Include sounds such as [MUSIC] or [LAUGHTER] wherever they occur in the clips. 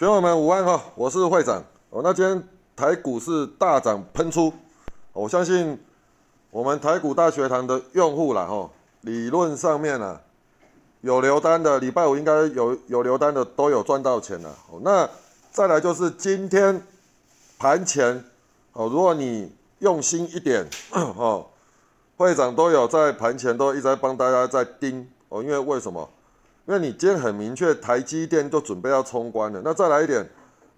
学友们午安哈，我是会长。哦，那今天台股是大涨喷出，我相信我们台股大学堂的用户啦哈，理论上面啊有留单的，礼拜五应该有有留单的都有赚到钱了。那再来就是今天盘前哦，如果你用心一点哦，会长都有在盘前都一直在帮大家在盯哦，因为为什么？因为你今天很明确，台积电就准备要冲关了。那再来一点，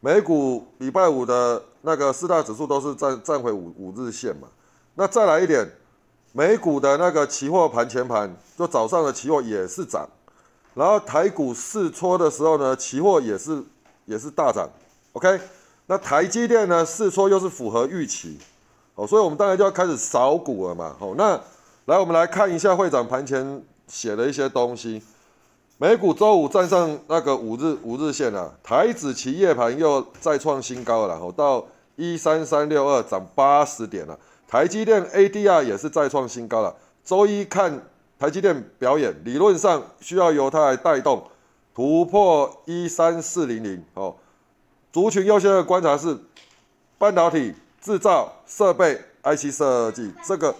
美股礼拜五的那个四大指数都是站站回五五日线嘛。那再来一点，美股的那个期货盘前盘，就早上的期货也是涨。然后台股试搓的时候呢，期货也是也是大涨。OK，那台积电呢试搓又是符合预期，哦，所以我们当然就要开始扫股了嘛。哦，那来我们来看一下会长盘前写的一些东西。美股周五站上那个五日五日线了，台指期夜盘又再创新高了，然后到一三三六二涨八十点了。台积电 ADR 也是再创新高了。周一看台积电表演，理论上需要由它来带动突破一三四零零哦。族群优先的观察是半导体制造设备 IC 设计，这个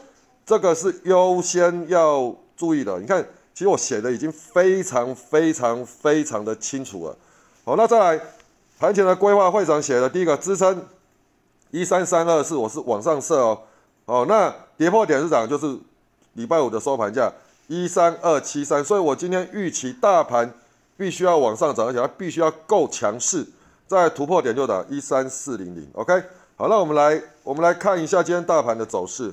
这个是优先要注意的。你看。其实我写的已经非常非常非常的清楚了。好，那再来盘前的规划，会长写的第一个支撑一三三二四，我是往上设哦。哦，那跌破点是涨就是礼拜五的收盘价一三二七三，所以我今天预期大盘必须要往上涨，而且它必须要够强势，再突破点就打一三四零零。OK，好，那我们来我们来看一下今天大盘的走势。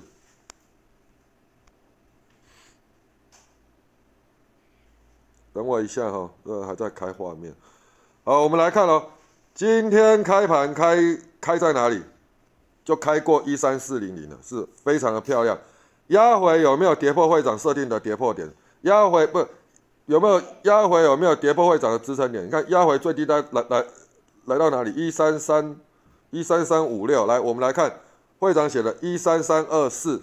等我一下哈，呃，还在开画面。好，我们来看哦，今天开盘开开在哪里？就开过一三四零零了，是非常的漂亮。压回有没有跌破会长设定的跌破点？压回不有没有压回有没有跌破会长的支撑点？你看压回最低单来来来到哪里？一三三一三三五六。来，我们来看会长写的一三三二四，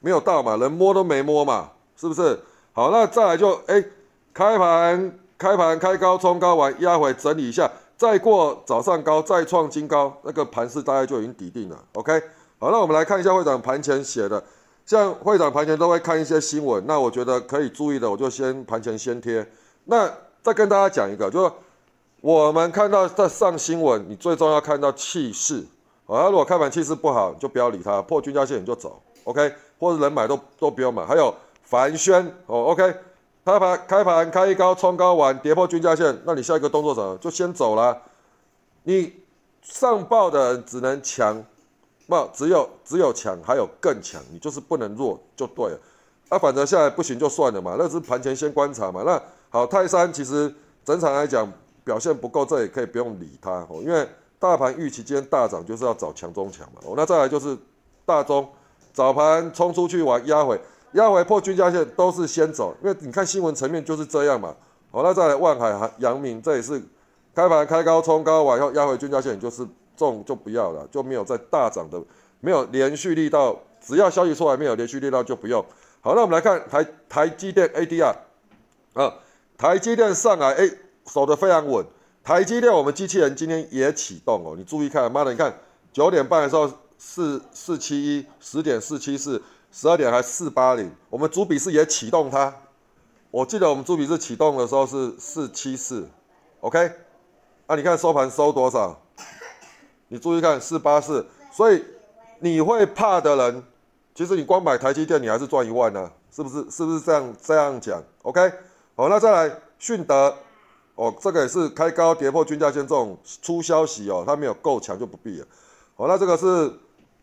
没有到嘛？人摸都没摸嘛？是不是？好，那再来就哎。开盘，开盘开高冲高完压回整理一下，再过早上高再创新高，那个盘势大概就已经底定了。OK，好，那我们来看一下会长盘前写的，像会长盘前都会看一些新闻，那我觉得可以注意的，我就先盘前先贴。那再跟大家讲一个，就是我们看到在上新闻，你最重要看到气势，啊，如果开盘气势不好，就不要理它，破均价线你就走，OK，或者人买都都不要买。还有凡轩，哦，OK。开盘开盘开一高冲高完跌破均价线，那你下一个动作什么？就先走了。你上报的只能强，不只有只有强，还有更强，你就是不能弱就对了。啊，反正下来不行就算了嘛，那是盘前先观察嘛。那好，泰山其实整场来讲表现不够，这也可以不用理它哦，因为大盘预期今天大涨就是要找强中强嘛。哦，那再来就是大中早盘冲出去玩压回。压回破均价线都是先走，因为你看新闻层面就是这样嘛。好，那再来万海、阳明，这也是开盘开高冲高完以后压回均价线，就是重就不要了，就没有再大涨的，没有连续力道。只要消息出来没有连续力道就不用。好，那我们来看台台积电 ADR 啊，台积电上来哎守得非常稳。台积电我们机器人今天也启动哦，你注意看，妈的，你看九点半的时候四四七一，十点四七四。十二点还四八零，我们主笔是也启动它。我记得我们主笔是启动的时候是四七四，OK？那你看收盘收多少？你注意看四八四，所以你会怕的人，其实你光买台积电你还是赚一万呢，是不是？是不是这样这样讲？OK？好，那再来迅德，哦，这个也是开高跌破均价线这种出消息哦，它没有够强就不必了。好，那这个是。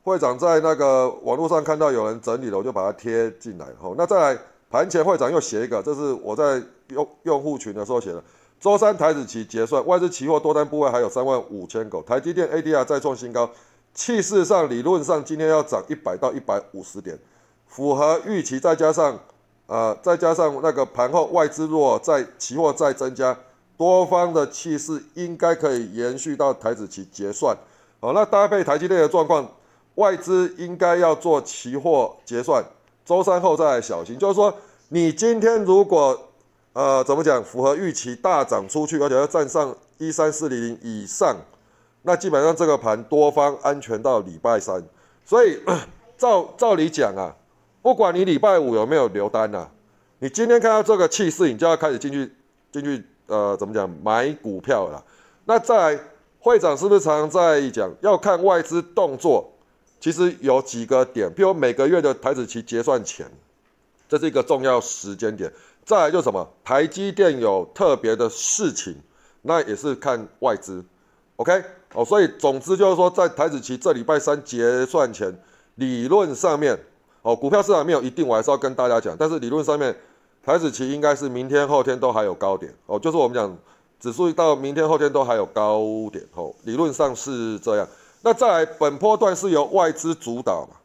会长在那个网络上看到有人整理了，我就把它贴进来。好，那再来盘前会长又写一个，这是我在用用户群的时候写的。周三台子期结算，外资期货多单部位还有三万五千口，台积电 ADR 再创新高，气势上理论上今天要涨一百到一百五十点，符合预期。再加上呃，再加上那个盘后外资若在期货再增加，多方的气势应该可以延续到台子期结算。好，那搭配台积电的状况。外资应该要做期货结算，周三后再来小心。就是说，你今天如果呃怎么讲，符合预期大涨出去，而且要站上一三四零零以上，那基本上这个盘多方安全到礼拜三。所以 [COUGHS] 照照理讲啊，不管你礼拜五有没有留单呐，你今天看到这个气势，你就要开始进去进去呃怎么讲买股票了。那在会长是不是常常在讲要看外资动作？其实有几个点，比如每个月的台子期结算前，这是一个重要时间点。再来就是什么，台积电有特别的事情，那也是看外资。OK，哦，所以总之就是说，在台子期这礼拜三结算前，理论上面，哦，股票市场没有一定，我还是要跟大家讲。但是理论上面，台子期应该是明天后天都还有高点。哦，就是我们讲指数到明天后天都还有高点。哦，理论上是这样。那再来，本波段是由外资主导嘛？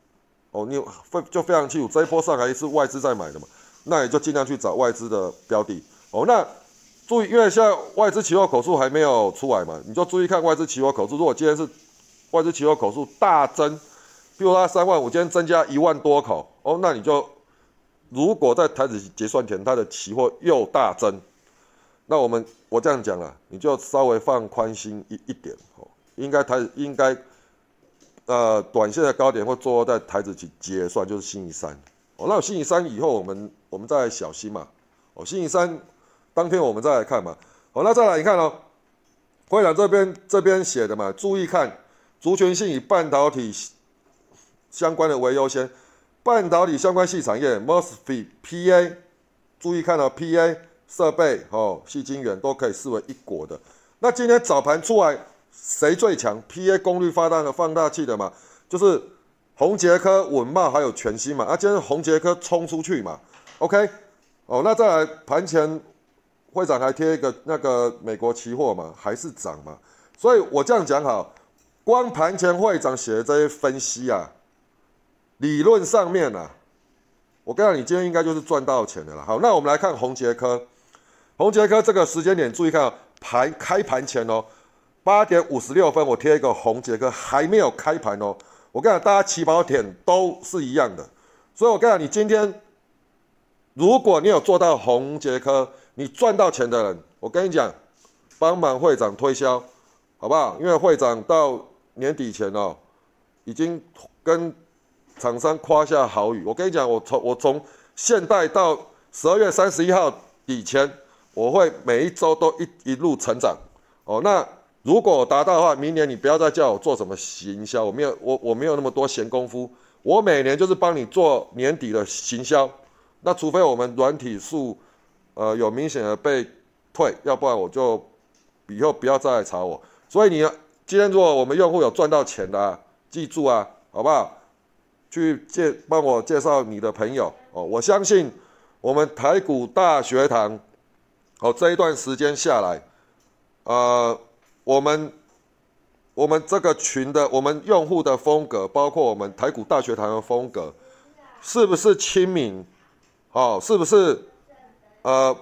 哦，你非就非常清楚，这一波上来是外资在买的嘛？那你就尽量去找外资的标的。哦，那注意，因为现在外资期货口数还没有出来嘛，你就注意看外资期货口数。如果今天是外资期货口数大增，比如它三万五，今天增加一万多口，哦，那你就如果在台子结算前它的期货又大增，那我们我这样讲了，你就稍微放宽心一一点哦，应该台应该。呃，短线的高点会做在台子去结算，就是星期三。哦，那星期三以后，我们我们再小心嘛。哦，星期三当天我们再来看嘛。好，那再来你看哦，会长这边这边写的嘛，注意看，族群性以半导体相关的为优先，半导体相关系产业，mosfet、PA，注意看哦，PA 设备哦，细晶圆都可以视为一国的。那今天早盘出来。谁最强？PA 功率发大的放大器的嘛，就是宏杰科、稳茂还有全新嘛。啊，今天宏杰科冲出去嘛。OK，哦，那再来盘前会长还贴一个那个美国期货嘛，还是涨嘛。所以我这样讲好，光盘前会长写的这些分析啊，理论上面啊，我跟你讲，你今天应该就是赚到钱的了。好，那我们来看宏杰科，宏杰科这个时间点，注意看盘开盘前哦。八点五十六分，我贴一个红杰克，还没有开盘哦。我跟你讲，大家起跑点都是一样的，所以我跟你讲，你今天如果你有做到红杰克，你赚到钱的人，我跟你讲，帮忙会长推销，好不好？因为会长到年底前哦，已经跟厂商夸下好语。我跟你讲，我从我从现在到十二月三十一号以前，我会每一周都一一路成长哦。那如果达到的话，明年你不要再叫我做什么行销，我没有我我没有那么多闲工夫。我每年就是帮你做年底的行销，那除非我们软体数，呃有明显的被退，要不然我就以后不要再来查我。所以你今天如果我们用户有赚到钱的，记住啊，好不好？去介帮我介绍你的朋友哦。我相信我们台股大学堂，哦这一段时间下来，呃。我们我们这个群的我们用户的风格，包括我们台股大学堂的风格，是不是亲民？哦，是不是呃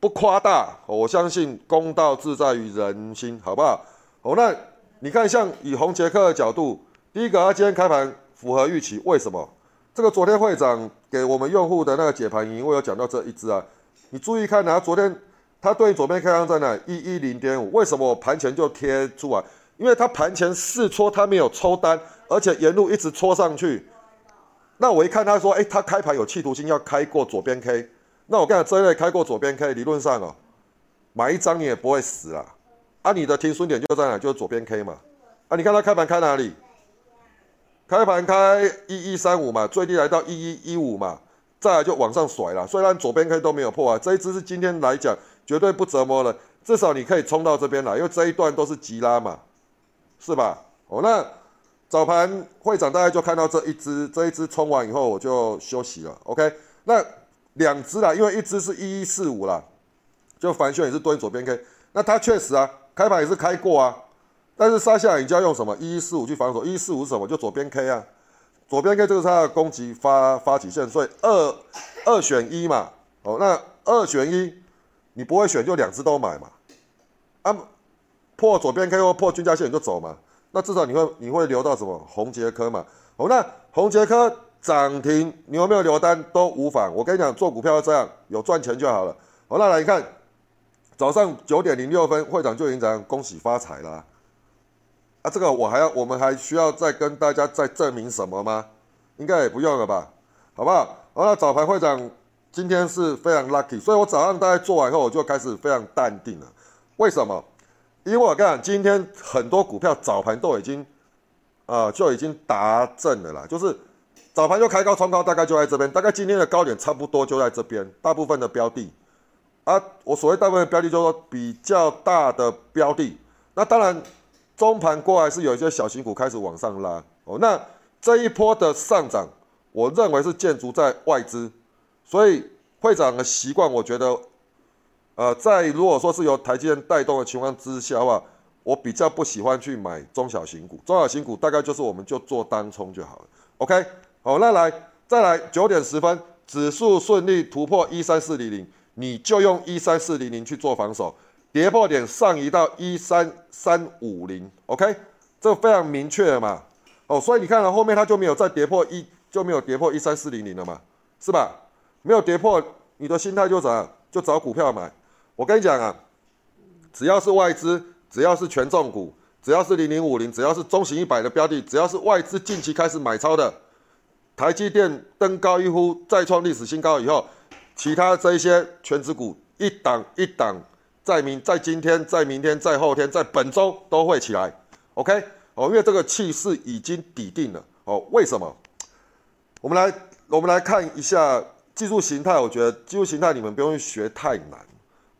不夸大？我相信公道自在于人心，好不好？哦，那你看，像以红杰克的角度，第一个，他今天开盘符合预期，为什么？这个昨天会长给我们用户的那个解盘营，我有讲到这一支啊，你注意看啊，昨天。它对左边开仓在哪？一一零点五。为什么我盘前就贴出来？因为它盘前试戳，它没有抽单，而且沿路一直戳上去。那我一看，他说：“哎，他开盘有企图心，要开过左边 K。”那我跟你，这一类开过左边 K，理论上哦，买一张你也不会死啊。啊，你的停损点就在哪？就是左边 K 嘛。啊，你看它开盘开哪里？开盘开一一三五嘛，最低来到一一一五嘛，再来就往上甩了。虽然左边 K 都没有破啊，这一只是今天来讲。绝对不折磨了，至少你可以冲到这边来，因为这一段都是急拉嘛，是吧？哦，那早盘会长大概就看到这一只，这一只冲完以后我就休息了。OK，那两只啦，因为一只是一一四五啦，就凡轩也是蹲左边 K，那它确实啊，开盘也是开过啊，但是杀下来你就要用什么一一四五去防守，一一四五是什么就左边 K 啊，左边 K 这个是它的攻击发发起线，所以二二选一嘛，哦，那二选一。你不会选就两只都买嘛？啊，破左边 K 或破均价线你就走嘛？那至少你会你会留到什么红杰科嘛？哦，那红杰科涨停，你有没有留单都无妨。我跟你讲，做股票要这样，有赚钱就好了。好，那来看早上九点零六分，会长就已经讲恭喜发财啦。啊，这个我还要，我们还需要再跟大家再证明什么吗？应该也不用了吧，好不好？然后早盘会长今天是非常 lucky，所以我早上大概做完后，我就开始非常淡定了。为什么？因为我看今天很多股票早盘都已经，啊，就已经达正了啦，就是早盘就开高冲高，大概就在这边，大概今天的高点差不多就在这边，大部分的标的。啊，我所谓大部分的标的，就是说比较大的标的。那当然，中盘过来是有一些小型股开始往上拉哦。那这一波的上涨，我认为是建筑在外资。所以会长的习惯，我觉得，呃，在如果说是由台积电带动的情况之下的话，我比较不喜欢去买中小型股。中小型股大概就是我们就做单冲就好了。OK，好，那来再来九点十分，指数顺利突破一三四零零。你就用一三四零零去做防守，跌破点上移到一三三五零，OK，这非常明确嘛，哦，所以你看了后面它就没有再跌破一，就没有跌破一三四零零了嘛，是吧？没有跌破，你的心态就怎样？就找股票买。我跟你讲啊，只要是外资，只要是权重股，只要是零零五零，只要是中型一百的标的，只要是外资近期开始买超的，台积电登高一呼，再创历史新高以后。其他这一些全指股一档一档，在明在今天在明天在后天在本周都会起来，OK 哦，因为这个气势已经底定了哦。为什么？我们来我们来看一下技术形态，我觉得技术形态你们不用学太难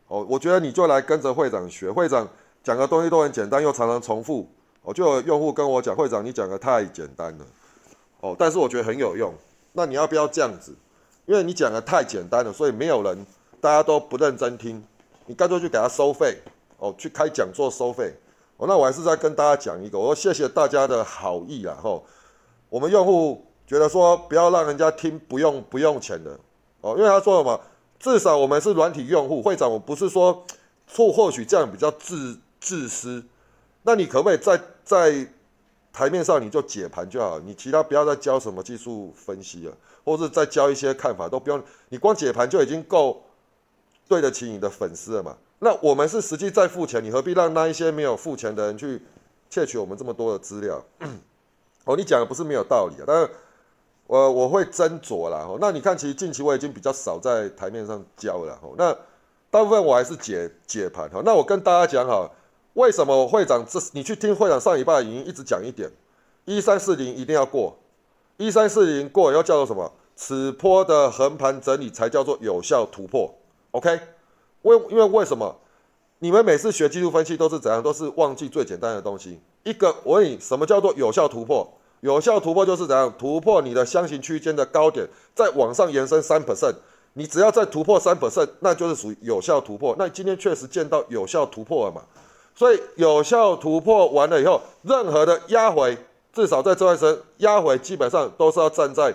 哦。我觉得你就来跟着会长学，会长讲的东西都很简单，又常常重复。哦，就有用户跟我讲，会长你讲的太简单了哦，但是我觉得很有用。那你要不要这样子？因为你讲的太简单了，所以没有人，大家都不认真听。你干脆去给他收费哦，去开讲座收费哦。那我还是再跟大家讲一个，我说谢谢大家的好意啊吼。我们用户觉得说不要让人家听不用不用钱的哦，因为他说什么，至少我们是软体用户。会长，我不是说错，或许这样比较自自私。那你可不可以在在台面上你就解盘就好，你其他不要再教什么技术分析了。或是再教一些看法都不用，你光解盘就已经够对得起你的粉丝了嘛？那我们是实际在付钱，你何必让那一些没有付钱的人去窃取我们这么多的资料？哦，你讲的不是没有道理啊，但是我我会斟酌啦。哦，那你看，其实近期我已经比较少在台面上教了。哦，那大部分我还是解解盘。哈，那我跟大家讲哈，为什么会长这你去听会长上礼拜的语音，一直讲一点，一三四零一定要过。一三四零过要叫做什么？此波的横盘整理才叫做有效突破。OK？为因为为什么？你们每次学技术分析都是怎样？都是忘记最简单的东西。一个我问你，什么叫做有效突破？有效突破就是怎样？突破你的箱型区间的高点，再往上延伸三 percent。你只要再突破三 percent，那就是属于有效突破。那今天确实见到有效突破了嘛？所以有效突破完了以后，任何的压回。至少在这段时间压回，基本上都是要站在，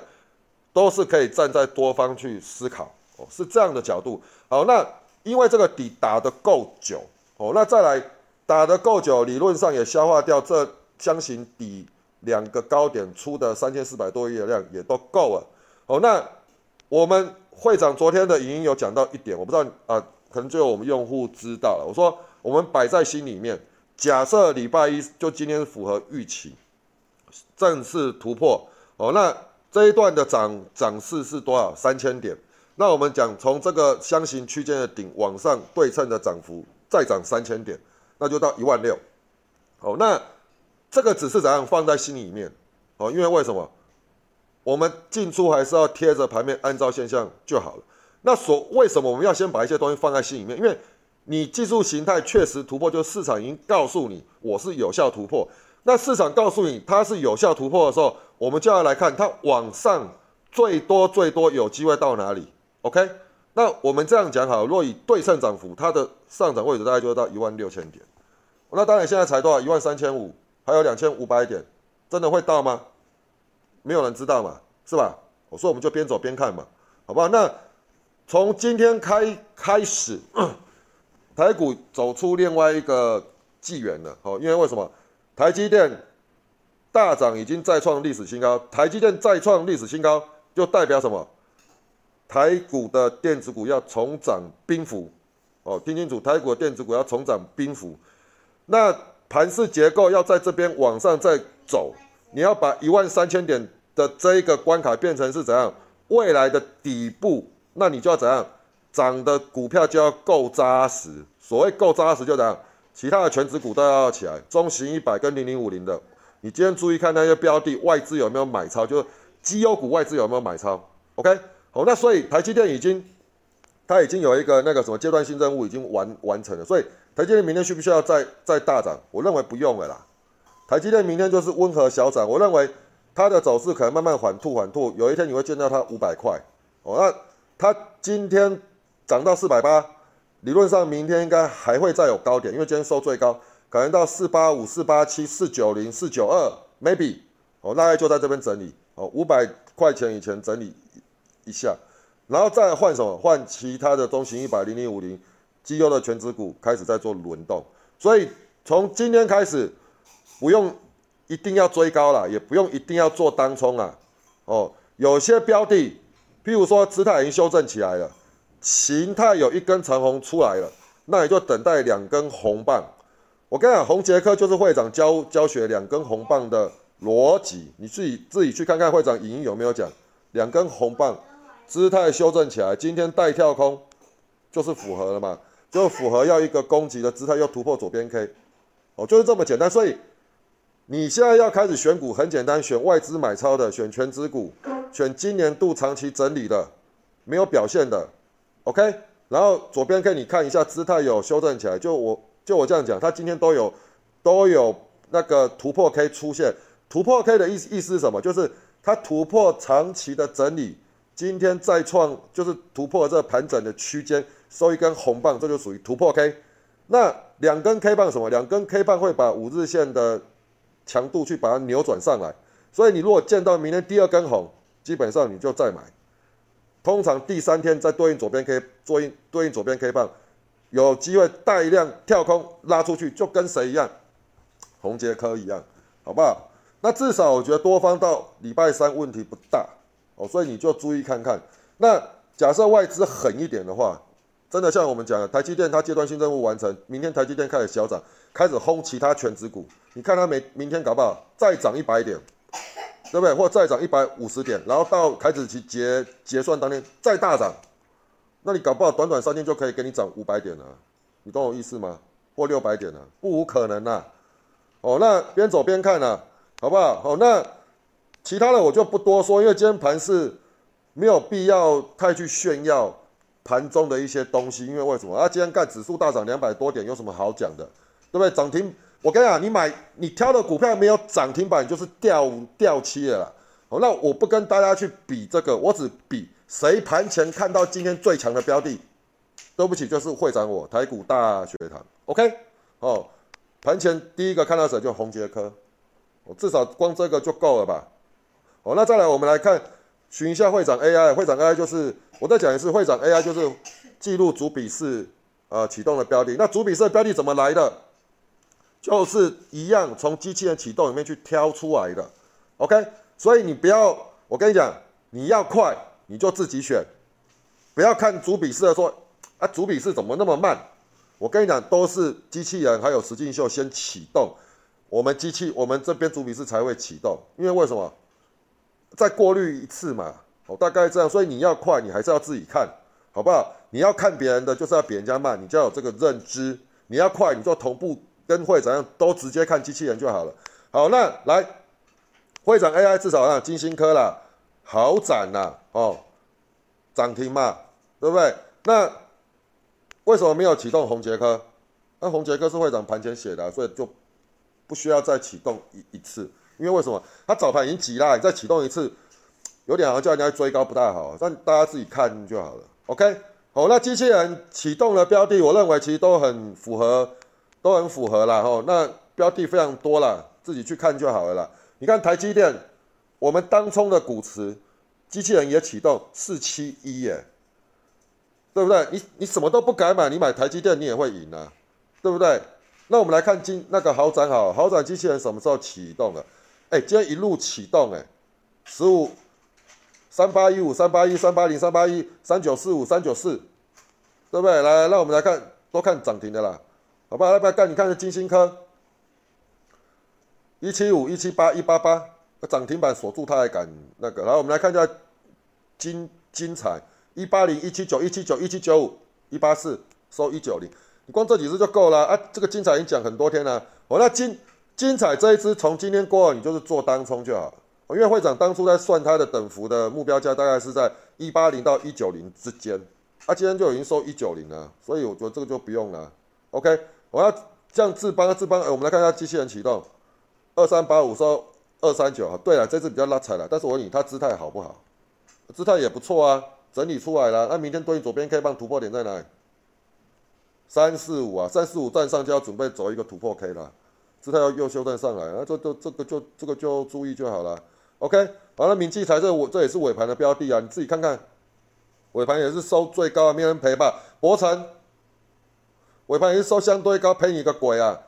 都是可以站在多方去思考哦，是这样的角度。好，那因为这个底打得够久哦，那再来打得够久，理论上也消化掉这箱型底两个高点出的三千四百多亿的量也都够了哦。那我们会长昨天的语音有讲到一点，我不知道啊，可能只有我们用户知道了。我说我们摆在心里面，假设礼拜一就今天符合预期。正式突破哦，那这一段的涨涨势是多少？三千点。那我们讲从这个箱型区间的顶往上对称的涨幅再涨三千点，那就到一万六。哦，那这个只是怎样放在心里面哦？因为为什么？我们进出还是要贴着盘面，按照现象就好了。那所为什么我们要先把一些东西放在心里面？因为你技术形态确实突破，就市场已经告诉你我是有效突破。那市场告诉你它是有效突破的时候，我们就要来看它往上最多最多有机会到哪里？OK？那我们这样讲好，若以对称涨幅，它的上涨位置大概就会到一万六千点。那当然现在才多少？一万三千五，还有两千五百点，真的会到吗？没有人知道嘛，是吧？我说我们就边走边看嘛，好不好？那从今天开开始，台股走出另外一个纪元了，好，因为为什么？台积电大涨，已经再创历史新高。台积电再创历史新高，就代表什么？台股的电子股要重涨冰幅，哦，听清楚，台股的电子股要重涨冰幅，那盘势结构要在这边往上再走，你要把一万三千点的这一个关卡变成是怎样？未来的底部，那你就要怎样？涨的股票就要够扎实，所谓够扎实就怎样，其他的全指股都要起来，中型一百跟零零五零的，你今天注意看那些标的外资有没有买超，就是绩优股外资有没有买超，OK，好，那所以台积电已经。它已经有一个那个什么阶段性任务已经完完成了，所以台积电明天需不需要再再大涨？我认为不用了啦。台积电明天就是温和小涨，我认为它的走势可能慢慢缓吐缓吐，有一天你会见到它五百块哦。那它今天涨到四百八，理论上明天应该还会再有高点，因为今天收最高，可能到四八五、四八七、四九零、四九二，maybe 哦，大概就在这边整理哦，五百块钱以前整理一下。然后再换什么？换其他的中型一百零零五零绩优的全指股开始在做轮动，所以从今天开始不用一定要追高了，也不用一定要做单冲啊。哦，有些标的，譬如说姿态已经修正起来了，形态有一根长红出来了，那你就等待两根红棒。我跟你讲，红杰科就是会长教教学两根红棒的逻辑，你自己自己去看看会长影音有没有讲两根红棒。姿态修正起来，今天带跳空就是符合了嘛？就符合要一个攻击的姿态，要突破左边 K，哦，就是这么简单。所以你现在要开始选股，很简单，选外资买超的，选全资股，选今年度长期整理的，没有表现的，OK。然后左边 K 你看一下，姿态有修正起来，就我就我这样讲，它今天都有都有那个突破 K 出现，突破 K 的意思意思是什么？就是它突破长期的整理。今天再创就是突破这盘整的区间，收一根红棒，这就属于突破 K。那两根 K 棒什么？两根 K 棒会把五日线的强度去把它扭转上来。所以你如果见到明天第二根红，基本上你就再买。通常第三天再对应左边 K 对应对应左边 K 棒，有机会带量跳空拉出去，就跟谁一样？红杰科一样，好不好？那至少我觉得多方到礼拜三问题不大。哦，所以你就注意看看。那假设外资狠一点的话，真的像我们讲的，台积电它阶段性任务完成，明天台积电开始小涨，开始轰其他全指股。你看它每明天搞不好再涨一百点，对不对？或再涨一百五十点，然后到开始其结结算当天再大涨，那你搞不好短短三天就可以给你涨五百点了。你懂我意思吗？或六百点了，不无可能呐。哦，那边走边看呐，好不好？好，那。其他的我就不多说，因为今天盘是没有必要太去炫耀盘中的一些东西，因为为什么啊？今天干指数大涨两百多点，有什么好讲的，对不对？涨停，我跟你讲，你买你挑的股票没有涨停板，就是掉掉期了。哦，那我不跟大家去比这个，我只比谁盘前看到今天最强的标的。对不起，就是会长我台股大学堂，OK？哦，盘前第一个看到谁就红杰科，我至少光这个就够了吧？好，那再来，我们来看寻一下会长 AI。会长 AI 就是我再讲一次，会长 AI 就是记录主笔式呃启动的标的。那主笔式的标的怎么来的？就是一样从机器人启动里面去挑出来的。OK，所以你不要，我跟你讲，你要快你就自己选，不要看主笔式的说啊，主笔式怎么那么慢？我跟你讲，都是机器人还有石进秀先启动，我们机器我们这边主笔式才会启动，因为为什么？再过滤一次嘛，哦，大概这样，所以你要快，你还是要自己看，好不好？你要看别人的，就是要比人家慢，你就要有这个认知。你要快，你就同步跟会长样，都直接看机器人就好了。好，那来会长 AI 至少让金星科啦，好涨呐，哦，涨停嘛，对不对？那为什么没有启动红杰科？那红杰科是会长盘前写的，所以就不需要再启动一一次。因为为什么？它早盘已经急了，你再启动一次，有点好像叫人家追高不太好，但大家自己看就好了。OK，好，那机器人启动的标的，我认为其实都很符合，都很符合啦。哈，那标的非常多了，自己去看就好了啦。你看台积电，我们当冲的股池，机器人也启动四七一耶，对不对？你你什么都不敢买，你买台积电你也会赢啊，对不对？那我们来看今那个豪展好，豪展机器人什么时候启动了？哎，今天一路启动，哎，十五三八一五三八一三八零三八一三九四五三九四，对不对？来，让我们来看都看涨停的啦，好不好？要不要干？你看这金星科，一七五、一七八、一八八，涨停板锁住它还敢那个？然后我们来看一下金金彩，一八零、一七九、一七九、一七九五、一八四，收一九零，你光这几只就够了啊！这个金彩已经讲很多天了，哦，那金精彩这一支从今天过后，你就是做单冲就好。因为会长当初在算它的等幅的目标价，大概是在一八零到一九零之间，啊，今天就已经收一九零了，所以我觉得这个就不用了。OK，我要这样智邦，智邦，哎，我们来看一下机器人启动，二三八五收二三九啊。对了，这次比较拉踩了，但是我问你，它姿态好不好？姿态也不错啊，整理出来了。那明天对应左边 K 棒突破点在哪里？三四五啊，三四五站上就要准备走一个突破 K 了，姿态要又修正上来，那这这这个就这个就注意就好了。OK，好了，敏记财这我这也是尾盘的标的啊，你自己看看，尾盘也是收最高，没人赔吧？博成尾盘也是收相对高，赔你个鬼啊！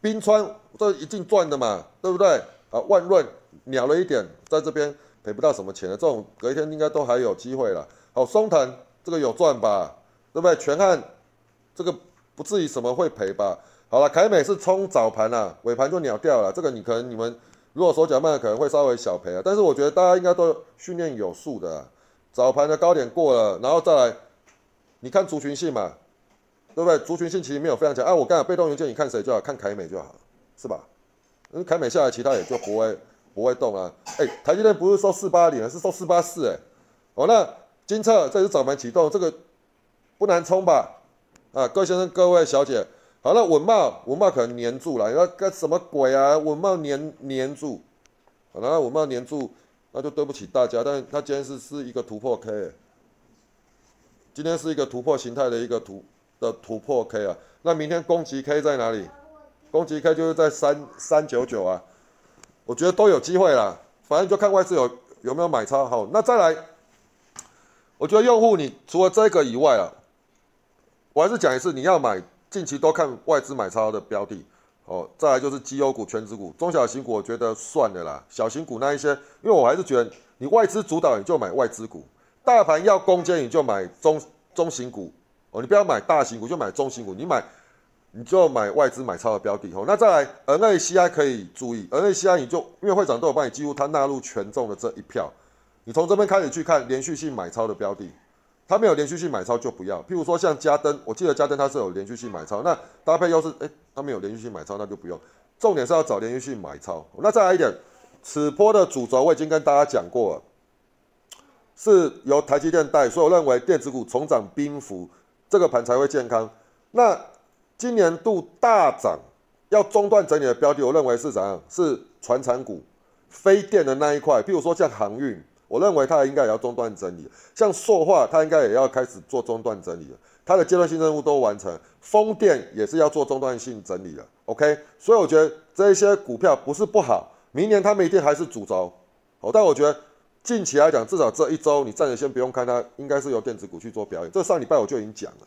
冰川这一定赚的嘛，对不对？啊，万润鸟了一点，在这边赔不到什么钱的，这种隔一天应该都还有机会了。好，松藤这个有赚吧？对不对？全汉这个不至于什么会赔吧？好了，凯美是冲早盘啊，尾盘就鸟掉了，这个你可能你们。如果手脚慢，可能会稍微小赔啊，但是我觉得大家应该都训练有素的，早盘的高点过了，然后再来，你看族群性嘛，对不对？族群性其实没有非常强啊。我刚才被动元件，你看谁就好，看凯美就好，是吧？因为凯美下来，其他也就不会不会动啊。哎，台积电不是收四八零，是收四八四，哎，哦，那金策这是早盘启动，这个不难冲吧？啊，各位先生、各位小姐。好了，文茂文茂可能粘住了，那个什么鬼啊？文茂粘粘住，好了，文茂粘住，那就对不起大家。但它今天是是一个突破 K，今天是一个突破形态的一个突的突破 K 啊。那明天攻击 K 在哪里？攻击 K 就是在三三九九啊。我觉得都有机会啦，反正就看外资有有没有买超。好，那再来，我觉得用户你除了这个以外啊，我还是讲一次，你要买。近期都看外资买超的标的，哦，再来就是绩优股、全职股、中小型股，我觉得算了啦。小型股那一些，因为我还是觉得你外资主导，你就买外资股；大盘要攻坚，你就买中中型股。哦，你不要买大型股，就买中型股。你买，你就买外资买超的标的。哦，那再来 NACI 可以注意，NACI 你就因为会长都有帮你记录，它纳入权重的这一票，你从这边开始去看连续性买超的标的。它没有连续性买超就不要，譬如说像嘉登，我记得嘉登它是有连续性买超，那搭配又是哎，它没有连续性买超，那就不用。重点是要找连续性买超。那再来一点，此波的主轴我已经跟大家讲过了，是由台积电带，所以我认为电子股重涨冰幅，这个盘才会健康。那今年度大涨要中断整理的标的，我认为是怎样？是传产股、非电的那一块，譬如说像航运。我认为它应该也要中断整理，像塑化，它应该也要开始做中断整理了。它的阶段性任务都完成，风电也是要做中断性整理了。OK，所以我觉得这些股票不是不好，明年他们一定还是主轴。哦，但我觉得近期来讲，至少这一周你暂时先不用看它，应该是由电子股去做表演。这上礼拜我就已经讲了。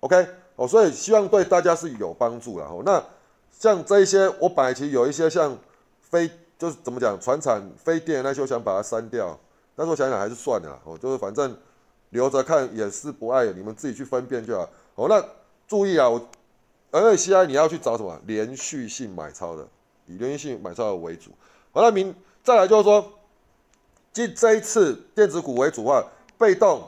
OK，哦，所以希望对大家是有帮助了。哦，那像这一些，我本来其实有一些像非就是怎么讲，船产非电那些，我想把它删掉。但是我想想还是算了，哦，就是反正留着看也是不爱，你们自己去分辨就好。哦，那注意啊，我 NACI 你要去找什么连续性买超的，以连续性买超的为主。好，那明再来就是说，即这一次电子股为主话，被动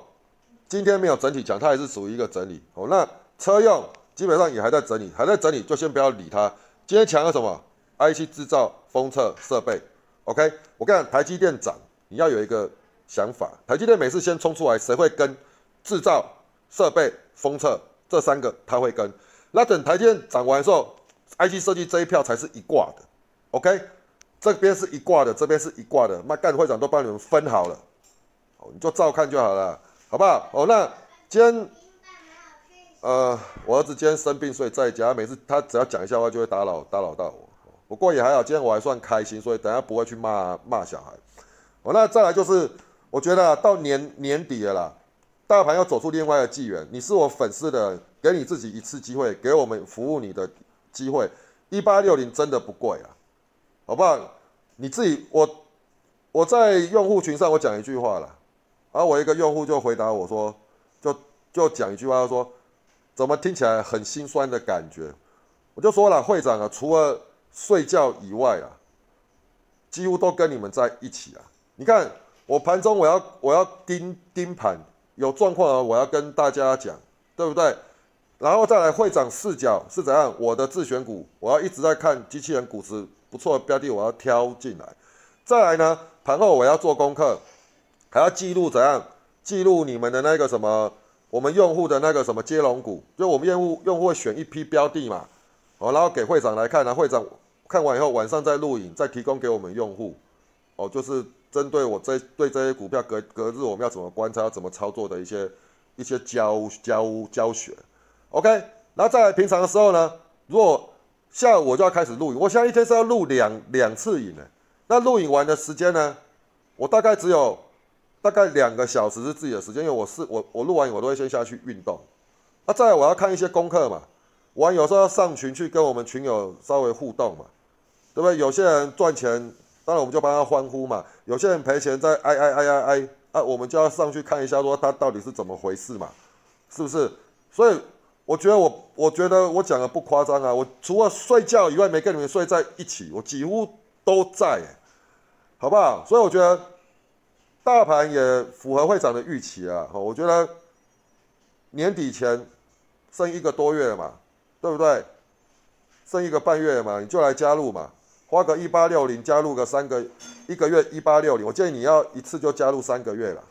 今天没有整体强，它还是属于一个整理。哦，那车用基本上也还在整理，还在整理，就先不要理它。今天强了什么？IC 制造、封测设备。OK，我看台积电涨，你要有一个。想法，台积电每次先冲出来，谁会跟？制造、设备、封测这三个，他会跟。那等台积电涨完之后，IC 设计这一票才是一挂的。OK，这边是一挂的，这边是一挂的。那干会长都帮你们分好了，哦，你就照看就好了，好不好？哦，那今天，呃，我儿子今天生病，所以在家，每次他只要讲一下话，就会打扰打扰到我。不过也还好，今天我还算开心，所以等下不会去骂骂小孩。哦，那再来就是。我觉得到年年底了啦，大盘要走出另外一个纪元。你是我粉丝的，给你自己一次机会，给我们服务你的机会。一八六零真的不贵啊，好不好？你自己，我我在用户群上我讲一句话了，而我一个用户就回答我说，就就讲一句话，他说怎么听起来很心酸的感觉？我就说了，会长啊，除了睡觉以外啊，几乎都跟你们在一起啊。你看，我盘中我要我要盯盯盘，有状况啊，我要跟大家讲，对不对？然后再来会长视角是怎样？我的自选股，我要一直在看机器人股值不错的标的，我要挑进来。再来呢，盘后我要做功课，还要记录怎样？记录你们的那个什么，我们用户的那个什么接龙股，就我们用户用户会选一批标的嘛。哦，然后给会长来看然后，会长看完以后晚上再录影，再提供给我们用户。哦，就是针对我这对这些股票隔隔日我们要怎么观察、怎么操作的一些一些教教教学。OK，然后在平常的时候呢，如果下午我就要开始录影，我现在一天是要录两两次影的。那录影完的时间呢，我大概只有大概两个小时是自己的时间，因为我是我我录完影我都会先下去运动。那再来我要看一些功课嘛。我有时候要上群去跟我们群友稍微互动嘛，对不对？有些人赚钱，当然我们就帮他欢呼嘛；有些人赔钱在哀哀哀哀哀，啊，我们就要上去看一下，说他到底是怎么回事嘛，是不是？所以我觉得我我觉得我讲的不夸张啊，我除了睡觉以外没跟你们睡在一起，我几乎都在，好不好？所以我觉得大盘也符合会长的预期啊，我觉得年底前剩一个多月了嘛。对不对？剩一个半月嘛，你就来加入嘛，花个一八六零加入个三个一个月一八六零，我建议你要一次就加入三个月了，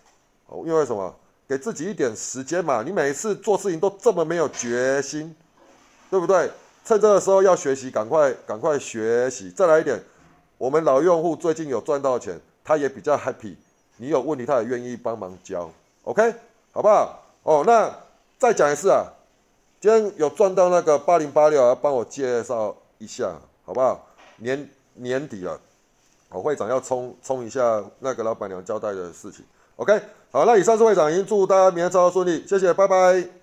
哦，因为什么？给自己一点时间嘛，你每一次做事情都这么没有决心，对不对？趁这个时候要学习，赶快赶快学习。再来一点，我们老用户最近有赚到钱，他也比较 happy，你有问题他也愿意帮忙教，OK，好不好？哦，那再讲一次啊。今天有赚到那个八零八六啊，帮我介绍一下，好不好？年年底了，我会长要冲冲一下那个老板娘交代的事情。OK，好，那以上是会长，已经祝大家明天操作顺利，谢谢，拜拜。